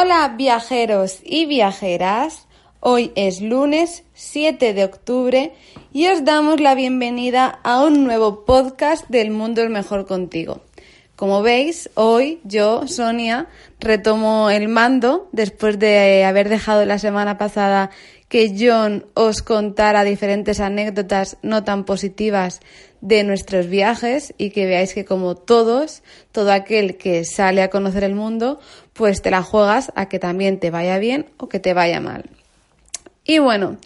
Hola viajeros y viajeras, hoy es lunes 7 de octubre y os damos la bienvenida a un nuevo podcast del Mundo es Mejor contigo. Como veis, hoy yo, Sonia, retomo el mando después de haber dejado la semana pasada que John os contara diferentes anécdotas no tan positivas de nuestros viajes y que veáis que como todos, todo aquel que sale a conocer el mundo, pues te la juegas a que también te vaya bien o que te vaya mal. Y bueno,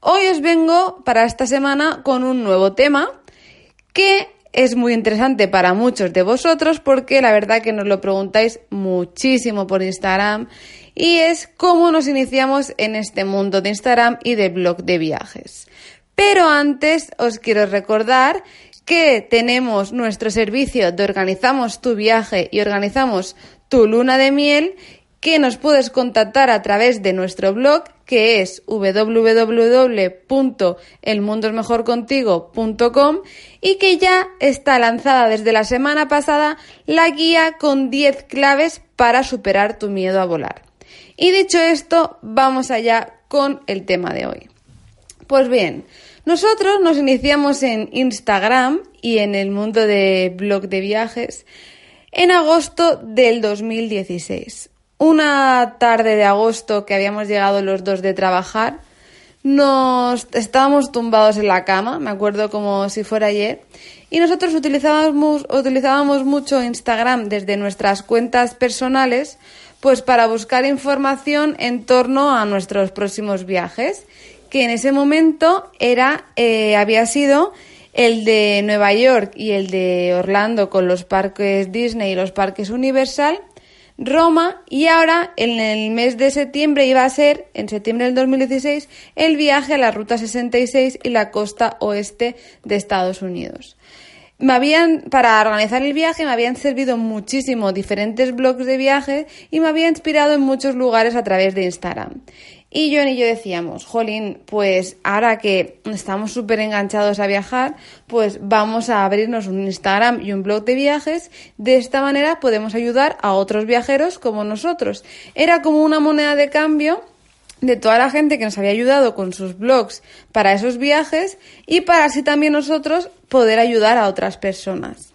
hoy os vengo para esta semana con un nuevo tema que es muy interesante para muchos de vosotros porque la verdad que nos lo preguntáis muchísimo por Instagram y es cómo nos iniciamos en este mundo de Instagram y de blog de viajes. Pero antes os quiero recordar que tenemos nuestro servicio de organizamos tu viaje y organizamos tu luna de miel que nos puedes contactar a través de nuestro blog que es www.elmundosmejorcontigo.com y que ya está lanzada desde la semana pasada la guía con 10 claves para superar tu miedo a volar. Y dicho esto, vamos allá con el tema de hoy. Pues bien, nosotros nos iniciamos en Instagram y en el mundo de blog de viajes en agosto del 2016. Una tarde de agosto que habíamos llegado los dos de trabajar, nos estábamos tumbados en la cama, me acuerdo como si fuera ayer, y nosotros utilizábamos, utilizábamos mucho Instagram desde nuestras cuentas personales, pues para buscar información en torno a nuestros próximos viajes que en ese momento era, eh, había sido el de Nueva York y el de Orlando con los parques Disney y los parques Universal, Roma y ahora en el mes de septiembre iba a ser, en septiembre del 2016, el viaje a la Ruta 66 y la costa oeste de Estados Unidos. Me habían, para organizar el viaje, me habían servido muchísimo diferentes blogs de viaje y me había inspirado en muchos lugares a través de Instagram. Y John y yo decíamos, Jolín, pues ahora que estamos súper enganchados a viajar, pues vamos a abrirnos un Instagram y un blog de viajes. De esta manera podemos ayudar a otros viajeros como nosotros. Era como una moneda de cambio de toda la gente que nos había ayudado con sus blogs para esos viajes y para así también nosotros poder ayudar a otras personas.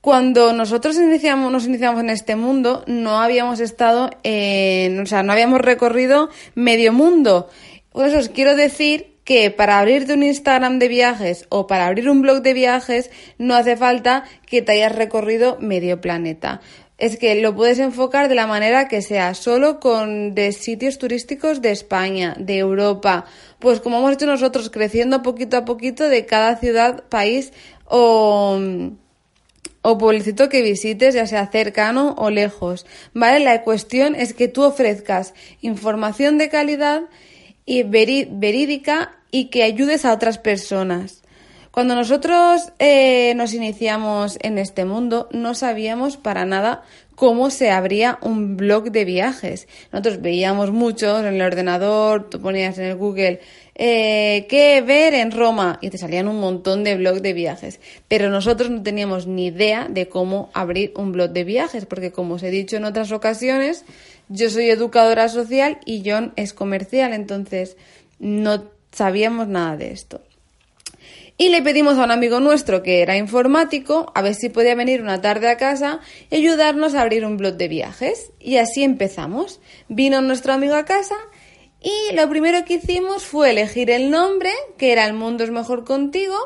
Cuando nosotros nos iniciamos en este mundo, no habíamos estado en, o sea, no habíamos recorrido medio mundo. Por eso os quiero decir que para abrirte un Instagram de viajes o para abrir un blog de viajes no hace falta que te hayas recorrido medio planeta. Es que lo puedes enfocar de la manera que sea, solo con de sitios turísticos de España, de Europa, pues como hemos hecho nosotros, creciendo poquito a poquito de cada ciudad, país o o pueblecito que visites, ya sea cercano o lejos. ¿Vale? La cuestión es que tú ofrezcas información de calidad y verídica y que ayudes a otras personas. Cuando nosotros eh, nos iniciamos en este mundo, no sabíamos para nada cómo se abría un blog de viajes. Nosotros veíamos muchos en el ordenador, tú ponías en el Google eh, qué ver en Roma y te salían un montón de blogs de viajes. Pero nosotros no teníamos ni idea de cómo abrir un blog de viajes, porque como os he dicho en otras ocasiones, yo soy educadora social y John es comercial, entonces no sabíamos nada de esto. Y le pedimos a un amigo nuestro que era informático a ver si podía venir una tarde a casa y ayudarnos a abrir un blog de viajes. Y así empezamos. Vino nuestro amigo a casa y lo primero que hicimos fue elegir el nombre, que era El mundo es mejor contigo,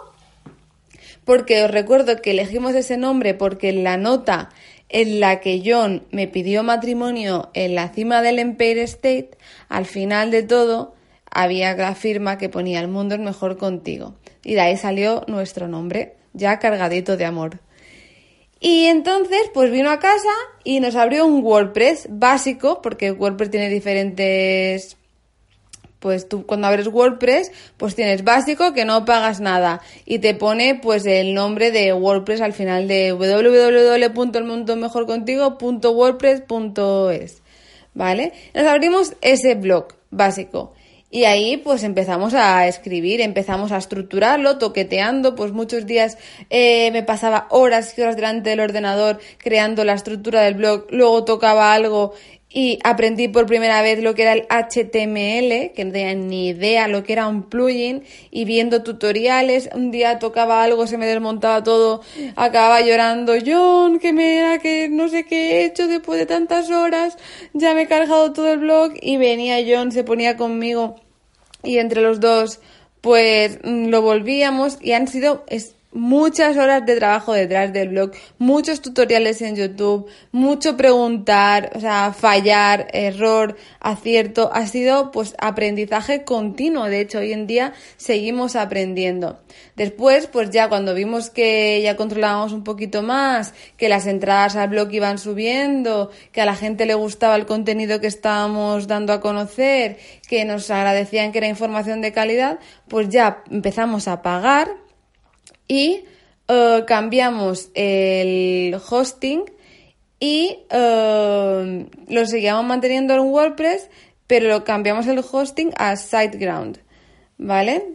porque os recuerdo que elegimos ese nombre porque en la nota en la que John me pidió matrimonio en la cima del Empire State, al final de todo, había la firma que ponía El mundo es mejor contigo. Y de ahí salió nuestro nombre, ya cargadito de amor. Y entonces, pues vino a casa y nos abrió un WordPress básico, porque WordPress tiene diferentes pues tú cuando abres WordPress, pues tienes básico que no pagas nada y te pone pues el nombre de WordPress al final de www.elmundomejorcontigo.wordpress.es, ¿vale? Nos abrimos ese blog básico. Y ahí pues empezamos a escribir, empezamos a estructurarlo, toqueteando, pues muchos días eh, me pasaba horas y horas delante del ordenador creando la estructura del blog, luego tocaba algo y aprendí por primera vez lo que era el HTML, que no tenía ni idea lo que era un plugin, y viendo tutoriales, un día tocaba algo, se me desmontaba todo, acababa llorando, John, que me era que no sé qué he hecho después de tantas horas, ya me he cargado todo el blog, y venía John, se ponía conmigo, y entre los dos, pues mm, lo volvíamos, y han sido, muchas horas de trabajo detrás del blog, muchos tutoriales en YouTube, mucho preguntar, o sea, fallar, error, acierto, ha sido pues aprendizaje continuo, de hecho hoy en día seguimos aprendiendo. Después, pues ya cuando vimos que ya controlábamos un poquito más, que las entradas al blog iban subiendo, que a la gente le gustaba el contenido que estábamos dando a conocer, que nos agradecían que era información de calidad, pues ya empezamos a pagar y eh, cambiamos el hosting y eh, lo seguíamos manteniendo en WordPress, pero lo cambiamos el hosting a SiteGround, ¿vale?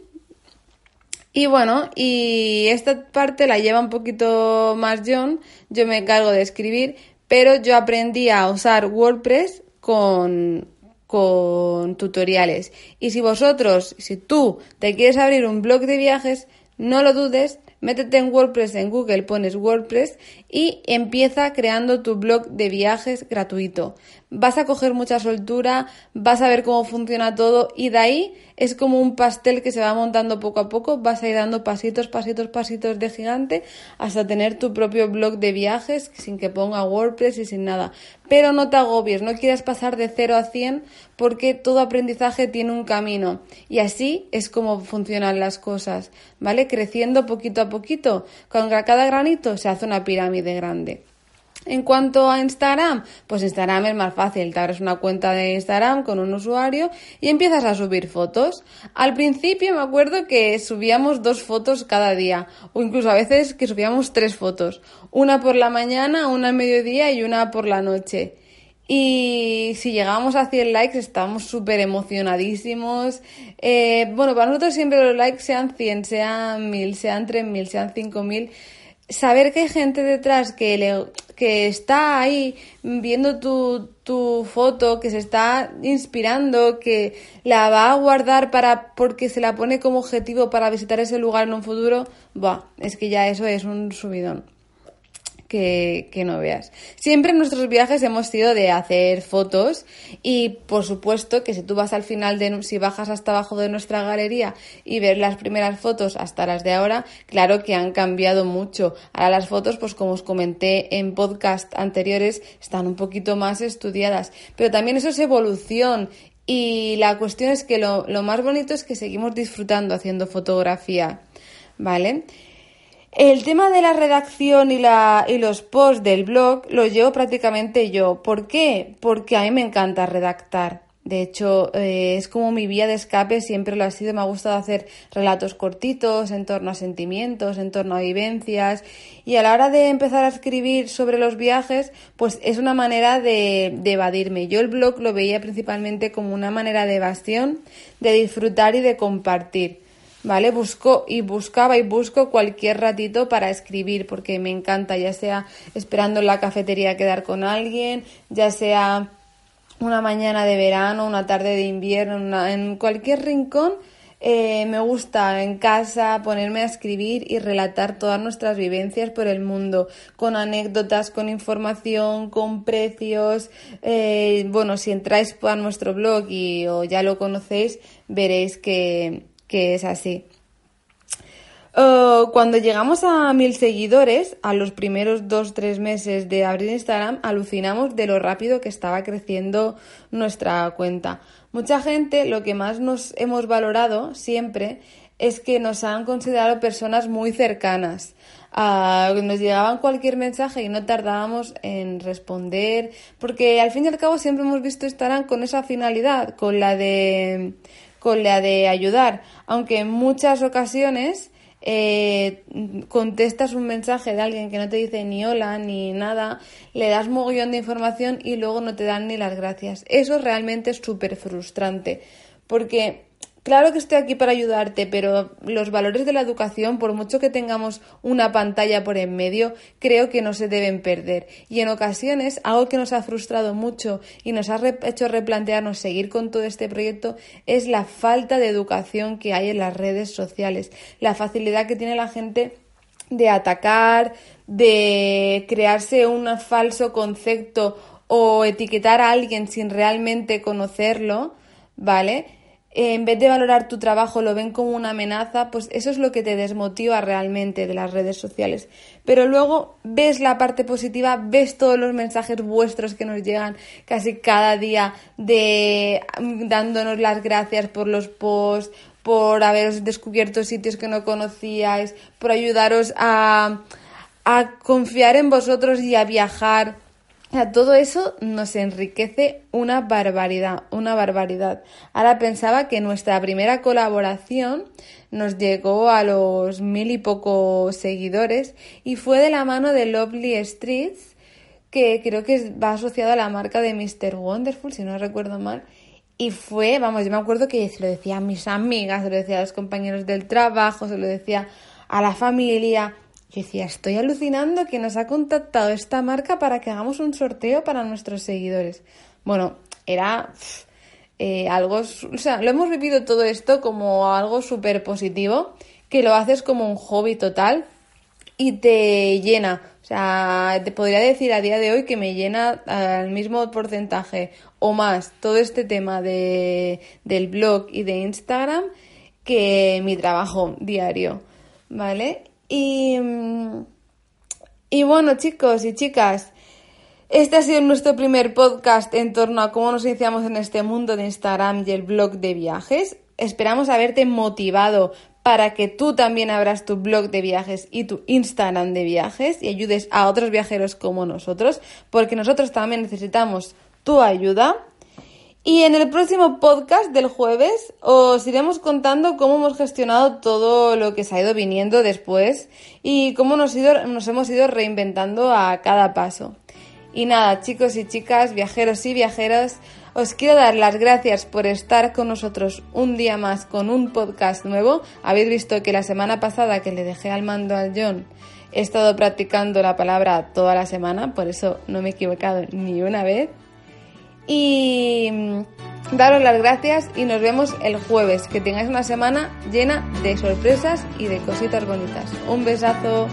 Y bueno, y esta parte la lleva un poquito más John, yo me encargo de escribir, pero yo aprendí a usar WordPress con, con tutoriales. Y si vosotros, si tú te quieres abrir un blog de viajes, no lo dudes, métete en WordPress en Google, pones WordPress y empieza creando tu blog de viajes gratuito. Vas a coger mucha soltura, vas a ver cómo funciona todo y de ahí es como un pastel que se va montando poco a poco, vas a ir dando pasitos, pasitos, pasitos de gigante hasta tener tu propio blog de viajes sin que ponga WordPress y sin nada. Pero no te agobies, no quieras pasar de 0 a 100 porque todo aprendizaje tiene un camino y así es como funcionan las cosas, ¿vale? Creciendo poquito a poquito, con cada granito se hace una pirámide grande. En cuanto a Instagram, pues Instagram es más fácil. Te abres una cuenta de Instagram con un usuario y empiezas a subir fotos. Al principio me acuerdo que subíamos dos fotos cada día, o incluso a veces que subíamos tres fotos. Una por la mañana, una al mediodía y una por la noche. Y si llegábamos a 100 likes estábamos súper emocionadísimos. Eh, bueno, para nosotros siempre los likes sean 100, sean 1000, sean 3000, sean 5000 saber que hay gente detrás que, le, que está ahí viendo tu, tu foto, que se está inspirando, que la va a guardar para porque se la pone como objetivo para visitar ese lugar en un futuro, va, es que ya eso es un subidón que, no veas. Siempre en nuestros viajes hemos sido de hacer fotos y por supuesto que si tú vas al final de, si bajas hasta abajo de nuestra galería y ves las primeras fotos hasta las de ahora, claro que han cambiado mucho. Ahora las fotos, pues como os comenté en podcast anteriores, están un poquito más estudiadas, pero también eso es evolución y la cuestión es que lo, lo más bonito es que seguimos disfrutando haciendo fotografía, ¿vale? El tema de la redacción y, la, y los posts del blog los llevo prácticamente yo. ¿Por qué? Porque a mí me encanta redactar. De hecho, eh, es como mi vía de escape, siempre lo ha sido. Me ha gustado hacer relatos cortitos en torno a sentimientos, en torno a vivencias. Y a la hora de empezar a escribir sobre los viajes, pues es una manera de, de evadirme. Yo el blog lo veía principalmente como una manera de evasión, de disfrutar y de compartir. ¿Vale? Busco y buscaba y busco cualquier ratito para escribir porque me encanta, ya sea esperando en la cafetería quedar con alguien, ya sea una mañana de verano, una tarde de invierno, en cualquier rincón. Eh, me gusta en casa ponerme a escribir y relatar todas nuestras vivencias por el mundo, con anécdotas, con información, con precios. Eh, bueno, si entráis a nuestro blog y o ya lo conocéis, veréis que, que es así. Oh, cuando llegamos a mil seguidores, a los primeros dos, tres meses de abrir Instagram, alucinamos de lo rápido que estaba creciendo nuestra cuenta. Mucha gente lo que más nos hemos valorado siempre es que nos han considerado personas muy cercanas. Ah, nos llegaban cualquier mensaje y no tardábamos en responder, porque al fin y al cabo siempre hemos visto Instagram con esa finalidad, con la de, con la de ayudar, aunque en muchas ocasiones eh, contestas un mensaje de alguien que no te dice ni hola ni nada, le das mogollón de información y luego no te dan ni las gracias. Eso realmente es súper frustrante, porque Claro que estoy aquí para ayudarte, pero los valores de la educación, por mucho que tengamos una pantalla por en medio, creo que no se deben perder. Y en ocasiones, algo que nos ha frustrado mucho y nos ha hecho replantearnos seguir con todo este proyecto es la falta de educación que hay en las redes sociales, la facilidad que tiene la gente de atacar, de crearse un falso concepto o etiquetar a alguien sin realmente conocerlo, ¿vale? En vez de valorar tu trabajo lo ven como una amenaza, pues eso es lo que te desmotiva realmente de las redes sociales. Pero luego ves la parte positiva, ves todos los mensajes vuestros que nos llegan casi cada día de dándonos las gracias por los posts, por haberos descubierto sitios que no conocíais, por ayudaros a, a confiar en vosotros y a viajar todo eso nos enriquece una barbaridad, una barbaridad. Ahora pensaba que nuestra primera colaboración nos llegó a los mil y pocos seguidores y fue de la mano de Lovely Streets, que creo que va asociado a la marca de Mr. Wonderful, si no recuerdo mal. Y fue, vamos, yo me acuerdo que se lo decía a mis amigas, se lo decía a los compañeros del trabajo, se lo decía a la familia. Yo decía, estoy alucinando que nos ha contactado esta marca para que hagamos un sorteo para nuestros seguidores. Bueno, era eh, algo, o sea, lo hemos vivido todo esto como algo súper positivo, que lo haces como un hobby total y te llena. O sea, te podría decir a día de hoy que me llena al mismo porcentaje o más todo este tema de, del blog y de Instagram que mi trabajo diario, ¿vale? Y, y bueno, chicos y chicas, este ha sido nuestro primer podcast en torno a cómo nos iniciamos en este mundo de Instagram y el blog de viajes. Esperamos haberte motivado para que tú también abras tu blog de viajes y tu Instagram de viajes y ayudes a otros viajeros como nosotros, porque nosotros también necesitamos tu ayuda. Y en el próximo podcast del jueves os iremos contando cómo hemos gestionado todo lo que se ha ido viniendo después y cómo nos, hemos ido reinventando a cada paso. Y nada, chicos y chicas, viajeros y viajeras, os quiero dar las gracias por estar con nosotros un día más con un podcast nuevo. Habéis visto que la semana pasada que le dejé al mando al John he estado practicando la palabra toda la semana, por eso no me he equivocado ni una vez y mm, daros las gracias y nos vemos el jueves. Que tengáis una semana llena de sorpresas y de cositas bonitas. Un besazo.